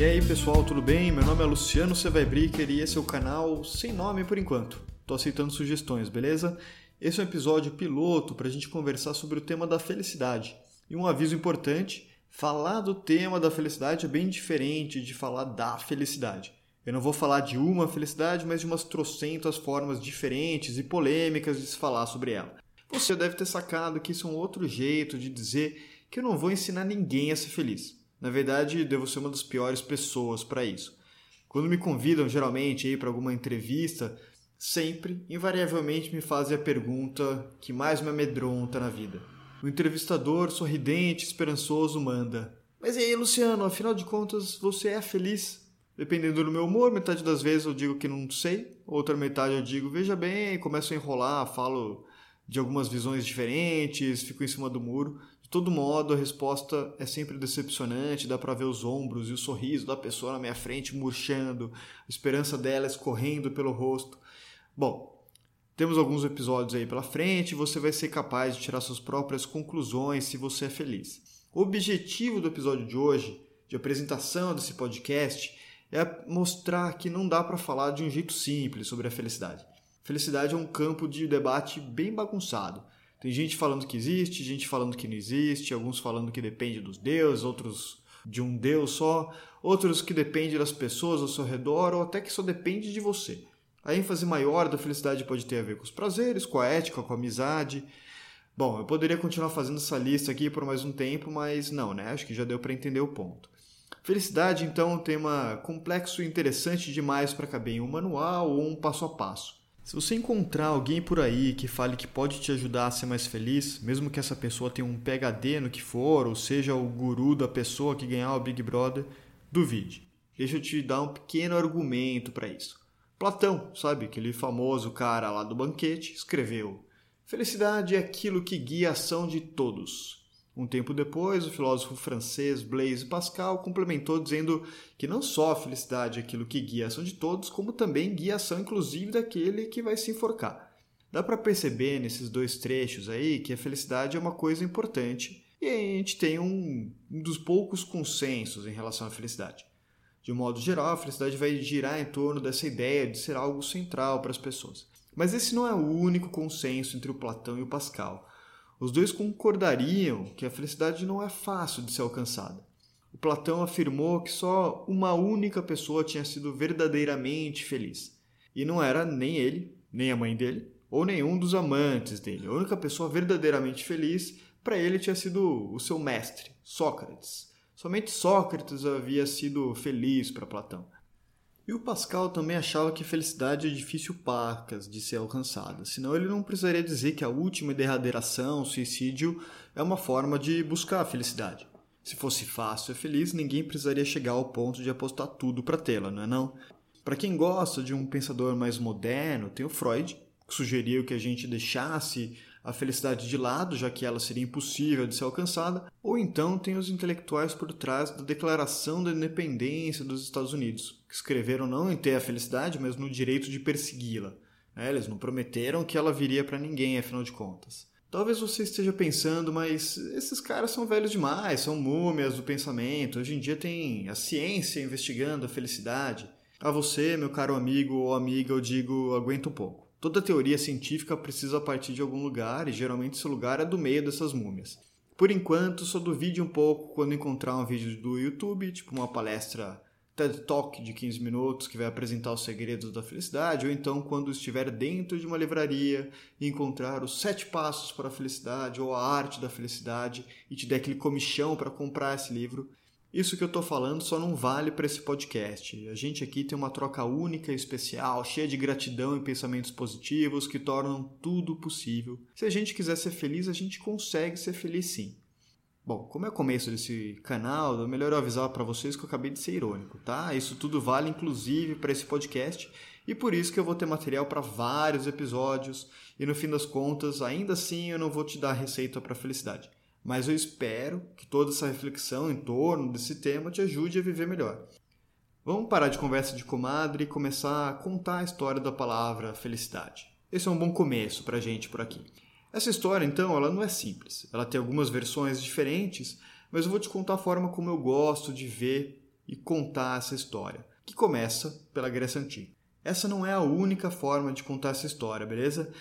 E aí pessoal, tudo bem? Meu nome é Luciano Sevaibricker e esse é o canal sem nome por enquanto. Tô aceitando sugestões, beleza? Esse é um episódio piloto para a gente conversar sobre o tema da felicidade. E um aviso importante: falar do tema da felicidade é bem diferente de falar da felicidade. Eu não vou falar de uma felicidade, mas de umas trocentas formas diferentes e polêmicas de se falar sobre ela. Você deve ter sacado que isso é um outro jeito de dizer que eu não vou ensinar ninguém a ser feliz. Na verdade, devo ser uma das piores pessoas para isso. Quando me convidam geralmente para alguma entrevista, sempre, invariavelmente me fazem a pergunta que mais me amedronta na vida. O entrevistador, sorridente, esperançoso, manda: Mas e aí, Luciano, afinal de contas, você é feliz? Dependendo do meu humor, metade das vezes eu digo que não sei, outra metade eu digo, veja bem, começo a enrolar, falo de algumas visões diferentes, fico em cima do muro todo modo, a resposta é sempre decepcionante, dá para ver os ombros e o sorriso da pessoa na minha frente murchando, a esperança dela escorrendo pelo rosto. Bom, temos alguns episódios aí pela frente, você vai ser capaz de tirar suas próprias conclusões se você é feliz. O objetivo do episódio de hoje, de apresentação desse podcast, é mostrar que não dá para falar de um jeito simples sobre a felicidade. Felicidade é um campo de debate bem bagunçado. Tem gente falando que existe, gente falando que não existe, alguns falando que depende dos deuses, outros de um deus só, outros que depende das pessoas ao seu redor ou até que só depende de você. A ênfase maior da felicidade pode ter a ver com os prazeres, com a ética, com a amizade. Bom, eu poderia continuar fazendo essa lista aqui por mais um tempo, mas não, né? Acho que já deu para entender o ponto. Felicidade, então, é um tema complexo e interessante demais para caber em um manual ou um passo a passo. Se você encontrar alguém por aí que fale que pode te ajudar a ser mais feliz, mesmo que essa pessoa tenha um PhD no que for, ou seja o guru da pessoa que ganhar o Big Brother, duvide. Deixa eu te dar um pequeno argumento para isso. Platão, sabe, aquele famoso cara lá do banquete, escreveu: Felicidade é aquilo que guia a ação de todos. Um tempo depois, o filósofo francês Blaise Pascal complementou dizendo que não só a felicidade é aquilo que guia a ação de todos, como também guia a ação inclusive daquele que vai se enforcar. Dá para perceber nesses dois trechos aí que a felicidade é uma coisa importante e a gente tem um, um dos poucos consensos em relação à felicidade. De um modo geral, a felicidade vai girar em torno dessa ideia de ser algo central para as pessoas. Mas esse não é o único consenso entre o Platão e o Pascal. Os dois concordariam que a felicidade não é fácil de ser alcançada. O Platão afirmou que só uma única pessoa tinha sido verdadeiramente feliz. E não era nem ele, nem a mãe dele, ou nenhum dos amantes dele. A única pessoa verdadeiramente feliz para ele tinha sido o seu mestre, Sócrates. Somente Sócrates havia sido feliz para Platão. E o Pascal também achava que felicidade é difícil pacas de ser alcançada, senão ele não precisaria dizer que a última e derradeira ação, o suicídio, é uma forma de buscar a felicidade. Se fosse fácil e feliz, ninguém precisaria chegar ao ponto de apostar tudo para tê-la, não é não? Para quem gosta de um pensador mais moderno, tem o Freud, que sugeriu que a gente deixasse a felicidade de lado, já que ela seria impossível de ser alcançada, ou então tem os intelectuais por trás da Declaração da Independência dos Estados Unidos, que escreveram não em ter a felicidade, mas no direito de persegui-la. É, eles não prometeram que ela viria para ninguém, afinal de contas. Talvez você esteja pensando, mas esses caras são velhos demais, são múmias do pensamento. Hoje em dia tem a ciência investigando a felicidade. A você, meu caro amigo ou amiga, eu digo, aguenta um pouco. Toda teoria científica precisa partir de algum lugar e geralmente esse lugar é do meio dessas múmias. Por enquanto, só duvide um pouco quando encontrar um vídeo do YouTube, tipo uma palestra TED Talk de 15 minutos que vai apresentar os segredos da felicidade, ou então quando estiver dentro de uma livraria e encontrar os sete passos para a felicidade ou a arte da felicidade e te der aquele comichão para comprar esse livro. Isso que eu estou falando só não vale para esse podcast. A gente aqui tem uma troca única e especial, cheia de gratidão e pensamentos positivos que tornam tudo possível. Se a gente quiser ser feliz, a gente consegue ser feliz sim. Bom, como é o começo desse canal, é melhor eu avisar para vocês que eu acabei de ser irônico, tá? Isso tudo vale inclusive para esse podcast e por isso que eu vou ter material para vários episódios e no fim das contas, ainda assim eu não vou te dar receita para felicidade. Mas eu espero que toda essa reflexão em torno desse tema te ajude a viver melhor. Vamos parar de conversa de comadre e começar a contar a história da palavra felicidade. Esse é um bom começo para a gente por aqui. Essa história, então, ela não é simples. Ela tem algumas versões diferentes, mas eu vou te contar a forma como eu gosto de ver e contar essa história, que começa pela Grécia Antiga. Essa não é a única forma de contar essa história, beleza?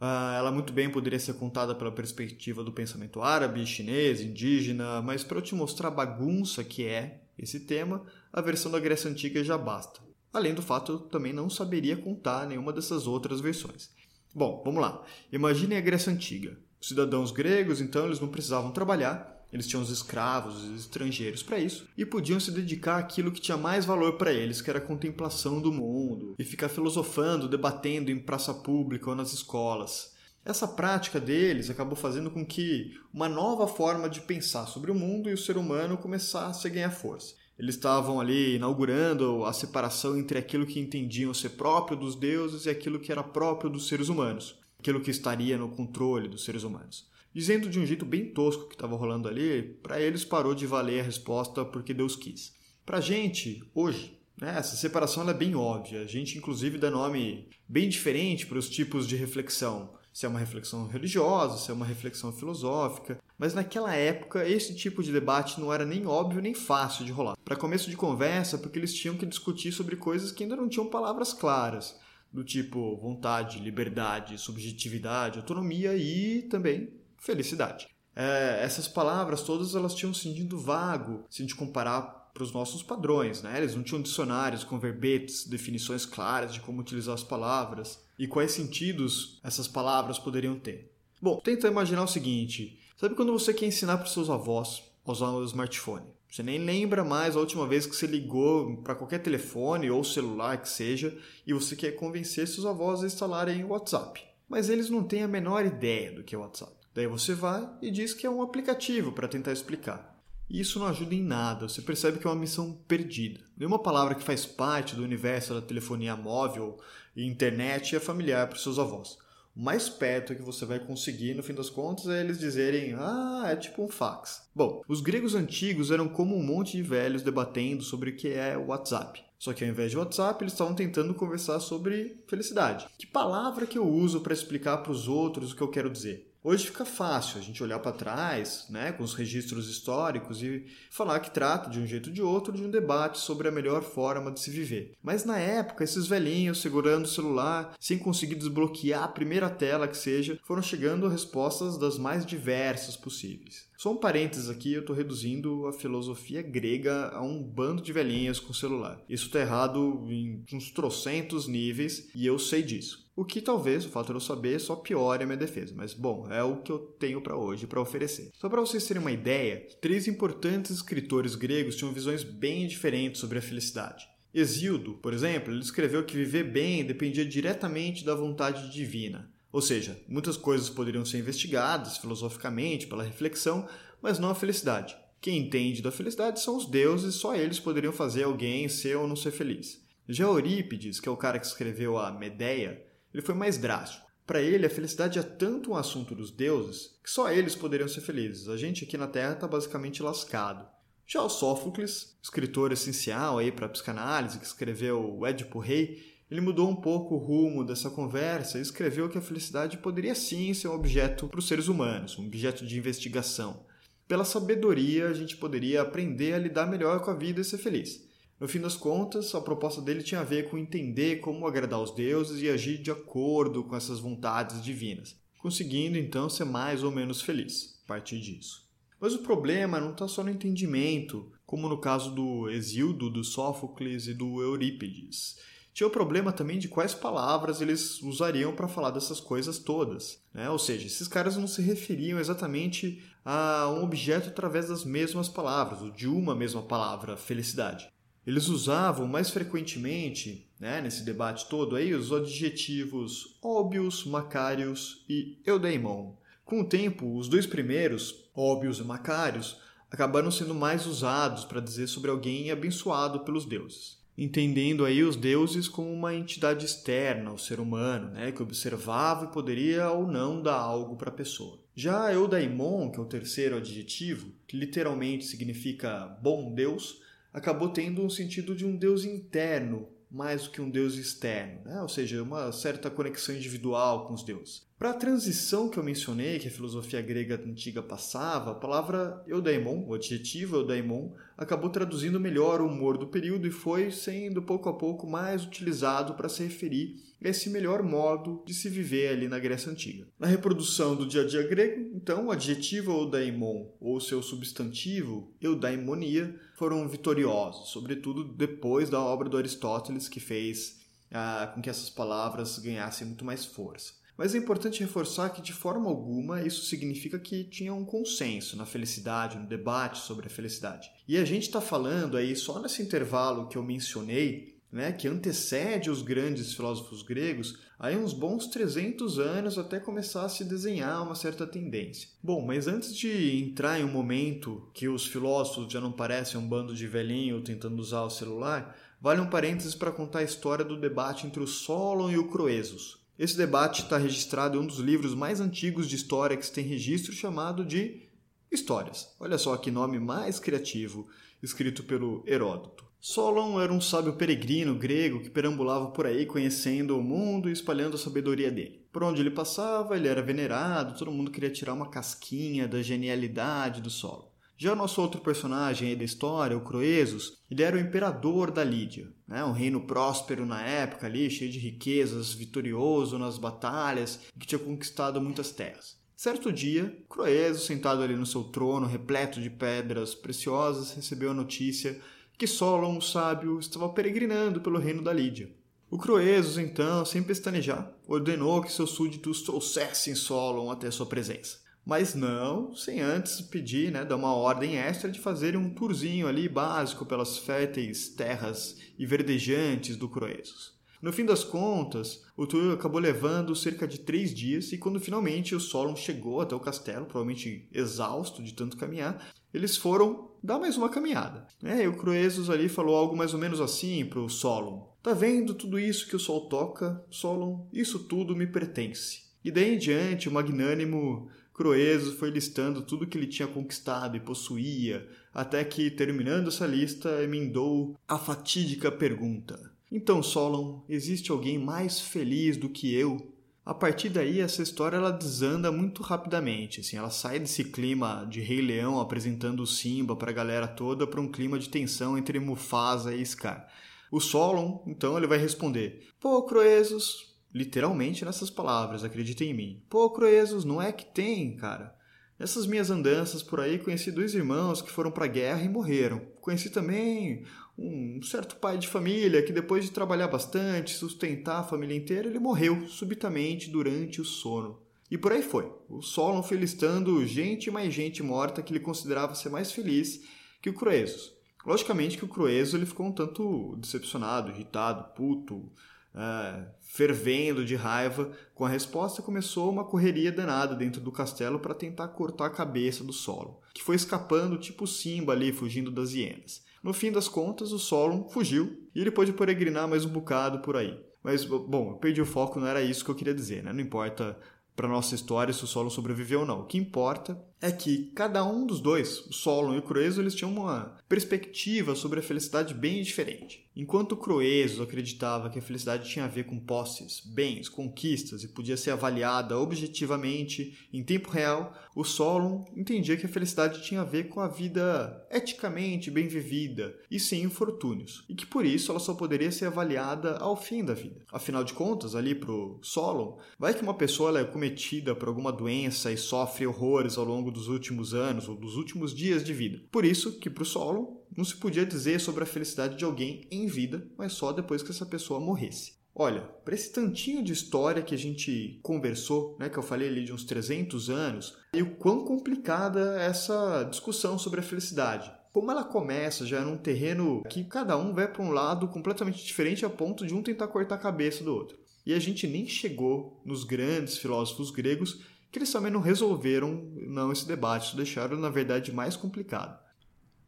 Uh, ela muito bem poderia ser contada pela perspectiva do pensamento árabe, chinês, indígena, mas para eu te mostrar a bagunça que é esse tema, a versão da Grécia Antiga já basta. Além do fato, eu também não saberia contar nenhuma dessas outras versões. Bom, vamos lá. Imaginem a Grécia Antiga. Os cidadãos gregos, então, eles não precisavam trabalhar, eles tinham os escravos, os estrangeiros para isso, e podiam se dedicar àquilo que tinha mais valor para eles, que era a contemplação do mundo, e ficar filosofando, debatendo em praça pública ou nas escolas. Essa prática deles acabou fazendo com que uma nova forma de pensar sobre o mundo e o ser humano começasse a ganhar força. Eles estavam ali inaugurando a separação entre aquilo que entendiam ser próprio dos deuses e aquilo que era próprio dos seres humanos, aquilo que estaria no controle dos seres humanos. Dizendo de um jeito bem tosco que estava rolando ali, para eles parou de valer a resposta porque Deus quis. Para gente, hoje, né, essa separação é bem óbvia. A gente, inclusive, dá nome bem diferente para os tipos de reflexão. Se é uma reflexão religiosa, se é uma reflexão filosófica. Mas naquela época, esse tipo de debate não era nem óbvio nem fácil de rolar. Para começo de conversa, porque eles tinham que discutir sobre coisas que ainda não tinham palavras claras do tipo vontade, liberdade, subjetividade, autonomia e também felicidade. É, essas palavras todas elas tinham um sentido vago se a gente comparar para os nossos padrões, né? Eles não tinham dicionários com verbetes, definições claras de como utilizar as palavras e quais sentidos essas palavras poderiam ter. Bom, tenta imaginar o seguinte: sabe quando você quer ensinar para os seus avós a usar o smartphone? Você nem lembra mais a última vez que você ligou para qualquer telefone ou celular que seja e você quer convencer seus avós a instalarem o WhatsApp. Mas eles não têm a menor ideia do que é o WhatsApp. Daí você vai e diz que é um aplicativo para tentar explicar. E isso não ajuda em nada, você percebe que é uma missão perdida. Nenhuma palavra que faz parte do universo da telefonia móvel e internet é familiar para os seus avós. O mais perto que você vai conseguir, no fim das contas, é eles dizerem: Ah, é tipo um fax. Bom, os gregos antigos eram como um monte de velhos debatendo sobre o que é o WhatsApp. Só que ao invés de WhatsApp, eles estavam tentando conversar sobre felicidade. Que palavra que eu uso para explicar para os outros o que eu quero dizer? Hoje fica fácil a gente olhar para trás, né, com os registros históricos e falar que trata de um jeito ou de outro de um debate sobre a melhor forma de se viver. Mas na época, esses velhinhos segurando o celular, sem conseguir desbloquear a primeira tela que seja, foram chegando a respostas das mais diversas possíveis. Só um parênteses aqui, eu estou reduzindo a filosofia grega a um bando de velhinhas com celular. Isso está errado em uns trocentos níveis e eu sei disso. O que talvez o fato de eu saber só piore a minha defesa, mas bom, é o que eu tenho para hoje para oferecer. Só para vocês terem uma ideia, três importantes escritores gregos tinham visões bem diferentes sobre a felicidade. Hesíodo, por exemplo, ele escreveu que viver bem dependia diretamente da vontade divina. Ou seja, muitas coisas poderiam ser investigadas filosoficamente pela reflexão, mas não a felicidade. Quem entende da felicidade são os deuses, só eles poderiam fazer alguém ser ou não ser feliz. Já Eurípides, que é o cara que escreveu a Medeia, ele foi mais drástico. Para ele, a felicidade é tanto um assunto dos deuses que só eles poderiam ser felizes. A gente aqui na Terra está basicamente lascado. Já o Sófocles, escritor essencial aí para a psicanálise, que escreveu o Édipo Rei, ele mudou um pouco o rumo dessa conversa e escreveu que a felicidade poderia sim ser um objeto para os seres humanos, um objeto de investigação. Pela sabedoria, a gente poderia aprender a lidar melhor com a vida e ser feliz. No fim das contas, a proposta dele tinha a ver com entender como agradar os deuses e agir de acordo com essas vontades divinas, conseguindo então ser mais ou menos feliz a partir disso. Mas o problema não está só no entendimento, como no caso do Exildo, do Sófocles e do Eurípides. Tinha o problema também de quais palavras eles usariam para falar dessas coisas todas. Né? Ou seja, esses caras não se referiam exatamente a um objeto através das mesmas palavras, ou de uma mesma palavra, felicidade. Eles usavam mais frequentemente, né, nesse debate todo aí, os adjetivos óbvios, macários e eudaimon. Com o tempo, os dois primeiros, óbvios e macários, acabaram sendo mais usados para dizer sobre alguém abençoado pelos deuses. Entendendo aí os deuses como uma entidade externa ao ser humano, né, que observava e poderia ou não dar algo para a pessoa. Já eudaimon, que é o terceiro adjetivo, que literalmente significa bom Deus, acabou tendo um sentido de um Deus interno, mais do que um Deus externo, né? ou seja, uma certa conexão individual com os deuses. Para a transição que eu mencionei, que a filosofia grega antiga passava, a palavra eudaimon, o adjetivo eudaimon, acabou traduzindo melhor o humor do período e foi sendo pouco a pouco mais utilizado para se referir a esse melhor modo de se viver ali na Grécia Antiga. Na reprodução do dia a dia grego, então, o adjetivo eudaimon ou seu substantivo eudaimonia foram vitoriosos, sobretudo depois da obra do Aristóteles que fez ah, com que essas palavras ganhassem muito mais força. Mas é importante reforçar que, de forma alguma, isso significa que tinha um consenso na felicidade, no debate sobre a felicidade. E a gente está falando aí, só nesse intervalo que eu mencionei, né, que antecede os grandes filósofos gregos, aí uns bons 300 anos até começar a se desenhar uma certa tendência. Bom, mas antes de entrar em um momento que os filósofos já não parecem um bando de velhinho tentando usar o celular, vale um parênteses para contar a história do debate entre o Solon e o Croesus. Esse debate está registrado em um dos livros mais antigos de história que se tem registro, chamado de Histórias. Olha só que nome mais criativo, escrito pelo Heródoto. Solon era um sábio peregrino grego que perambulava por aí conhecendo o mundo e espalhando a sabedoria dele. Por onde ele passava, ele era venerado, todo mundo queria tirar uma casquinha da genialidade do Solon. Já o nosso outro personagem da história, o Croesus, ele era o imperador da Lídia, né? um reino próspero na época ali, cheio de riquezas, vitorioso nas batalhas, que tinha conquistado muitas terras. Certo dia, Croesus, sentado ali no seu trono, repleto de pedras preciosas, recebeu a notícia que Solon, o sábio, estava peregrinando pelo reino da Lídia. O Croesus, então, sem pestanejar, ordenou que seus súditos trouxessem Solon até sua presença mas não sem antes pedir, né, dar uma ordem extra de fazer um tourzinho ali básico pelas férteis terras e verdejantes do Croesus. No fim das contas, o tour acabou levando cerca de três dias e quando finalmente o Solon chegou até o castelo, provavelmente exausto de tanto caminhar, eles foram dar mais uma caminhada. É, e o Croesus ali falou algo mais ou menos assim para o Solon. Tá vendo tudo isso que o sol toca, Solon? Isso tudo me pertence. E daí em diante, o magnânimo Croeso foi listando tudo que ele tinha conquistado e possuía, até que, terminando essa lista, emendou a fatídica pergunta: Então, Solon, existe alguém mais feliz do que eu? A partir daí, essa história ela desanda muito rapidamente. Assim, ela sai desse clima de Rei Leão apresentando o Simba para a galera toda para um clima de tensão entre Mufasa e Scar. O Solon, então, ele vai responder: Pô, Croesus, literalmente nessas palavras, acredita em mim. Pô, Croesus, não é que tem, cara. Nessas minhas andanças por aí, conheci dois irmãos que foram para a guerra e morreram. Conheci também um certo pai de família que, depois de trabalhar bastante, sustentar a família inteira, ele morreu subitamente durante o sono. E por aí foi. O Solon foi listando gente e mais gente morta que ele considerava ser mais feliz que o Croesus. Logicamente que o Croesus ele ficou um tanto decepcionado, irritado, puto, uh, fervendo de raiva com a resposta, começou uma correria danada dentro do castelo para tentar cortar a cabeça do Solon, que foi escapando tipo Simba ali, fugindo das hienas. No fim das contas, o Solon fugiu e ele pôde peregrinar mais um bocado por aí. Mas, bom, eu perdi o foco, não era isso que eu queria dizer, né? Não importa para nossa história se o Solon sobreviveu ou não. O que importa é que cada um dos dois, o Solon e o Croesus, eles tinham uma perspectiva sobre a felicidade bem diferente. Enquanto o Croesus acreditava que a felicidade tinha a ver com posses, bens, conquistas e podia ser avaliada objetivamente em tempo real, o Solon entendia que a felicidade tinha a ver com a vida eticamente bem vivida e sem infortúnios, e que por isso ela só poderia ser avaliada ao fim da vida. Afinal de contas, ali pro Solon, vai que uma pessoa é cometida por alguma doença e sofre horrores ao longo longo dos últimos anos ou dos últimos dias de vida. Por isso que para o Solon não se podia dizer sobre a felicidade de alguém em vida, mas só depois que essa pessoa morresse. Olha, para esse tantinho de história que a gente conversou, né, que eu falei ali de uns 300 anos, e o quão complicada é essa discussão sobre a felicidade. Como ela começa já num terreno que cada um vai para um lado completamente diferente a ponto de um tentar cortar a cabeça do outro. E a gente nem chegou nos grandes filósofos gregos que eles também não resolveram não esse debate, deixaram na verdade mais complicado.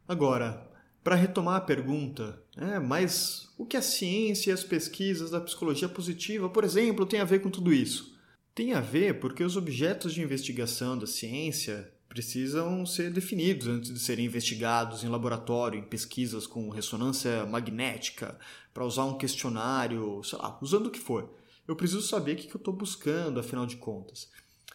Agora, para retomar a pergunta, é, mas o que a ciência e as pesquisas da psicologia positiva, por exemplo, tem a ver com tudo isso? Tem a ver porque os objetos de investigação da ciência, precisam ser definidos antes de serem investigados em laboratório, em pesquisas com ressonância magnética, para usar um questionário, sei lá, usando o que for. Eu preciso saber o que eu estou buscando, afinal de contas.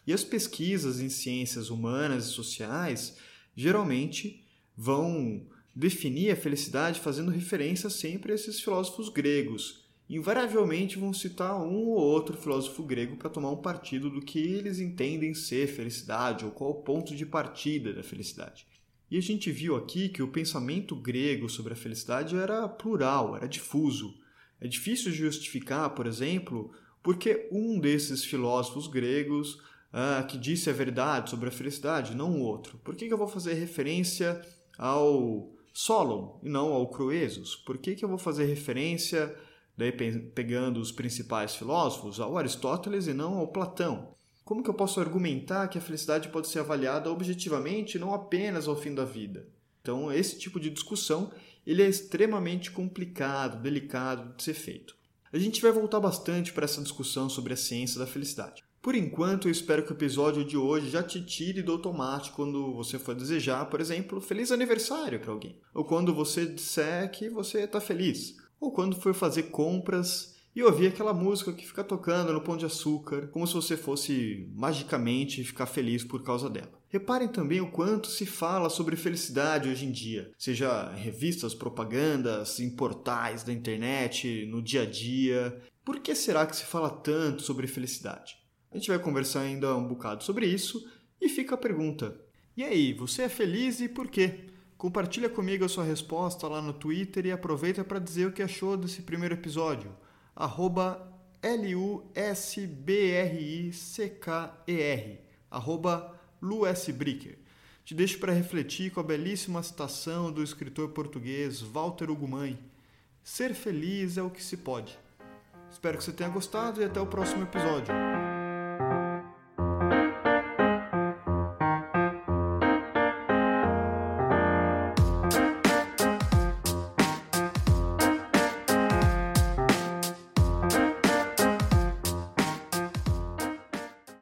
E as pesquisas em ciências humanas e sociais geralmente vão definir a felicidade fazendo referência sempre a esses filósofos gregos. Invariavelmente vão citar um ou outro filósofo grego para tomar um partido do que eles entendem ser felicidade ou qual o ponto de partida da felicidade. E a gente viu aqui que o pensamento grego sobre a felicidade era plural, era difuso. É difícil justificar, por exemplo, porque um desses filósofos gregos ah, que disse a verdade sobre a felicidade, não o outro. Por que, que eu vou fazer referência ao Solon e não ao Croesus? Por que, que eu vou fazer referência, daí pegando os principais filósofos, ao Aristóteles e não ao Platão? Como que eu posso argumentar que a felicidade pode ser avaliada objetivamente não apenas ao fim da vida? Então, esse tipo de discussão ele é extremamente complicado, delicado de ser feito. A gente vai voltar bastante para essa discussão sobre a ciência da felicidade. Por enquanto, eu espero que o episódio de hoje já te tire do automático quando você for desejar, por exemplo, feliz aniversário para alguém, ou quando você disser que você está feliz, ou quando for fazer compras e ouvir aquela música que fica tocando no pão de açúcar, como se você fosse magicamente ficar feliz por causa dela. Reparem também o quanto se fala sobre felicidade hoje em dia, seja em revistas, propagandas, em portais da internet, no dia a dia. Por que será que se fala tanto sobre felicidade? A gente vai conversar ainda um bocado sobre isso e fica a pergunta: e aí, você é feliz e por quê? Compartilha comigo a sua resposta lá no Twitter e aproveita para dizer o que achou desse primeiro episódio. Arroba L-U-S-B-R-I-C-K-E-R. Arroba LuSBricker. Te deixo para refletir com a belíssima citação do escritor português Walter Ugumãe. Ser feliz é o que se pode. Espero que você tenha gostado e até o próximo episódio.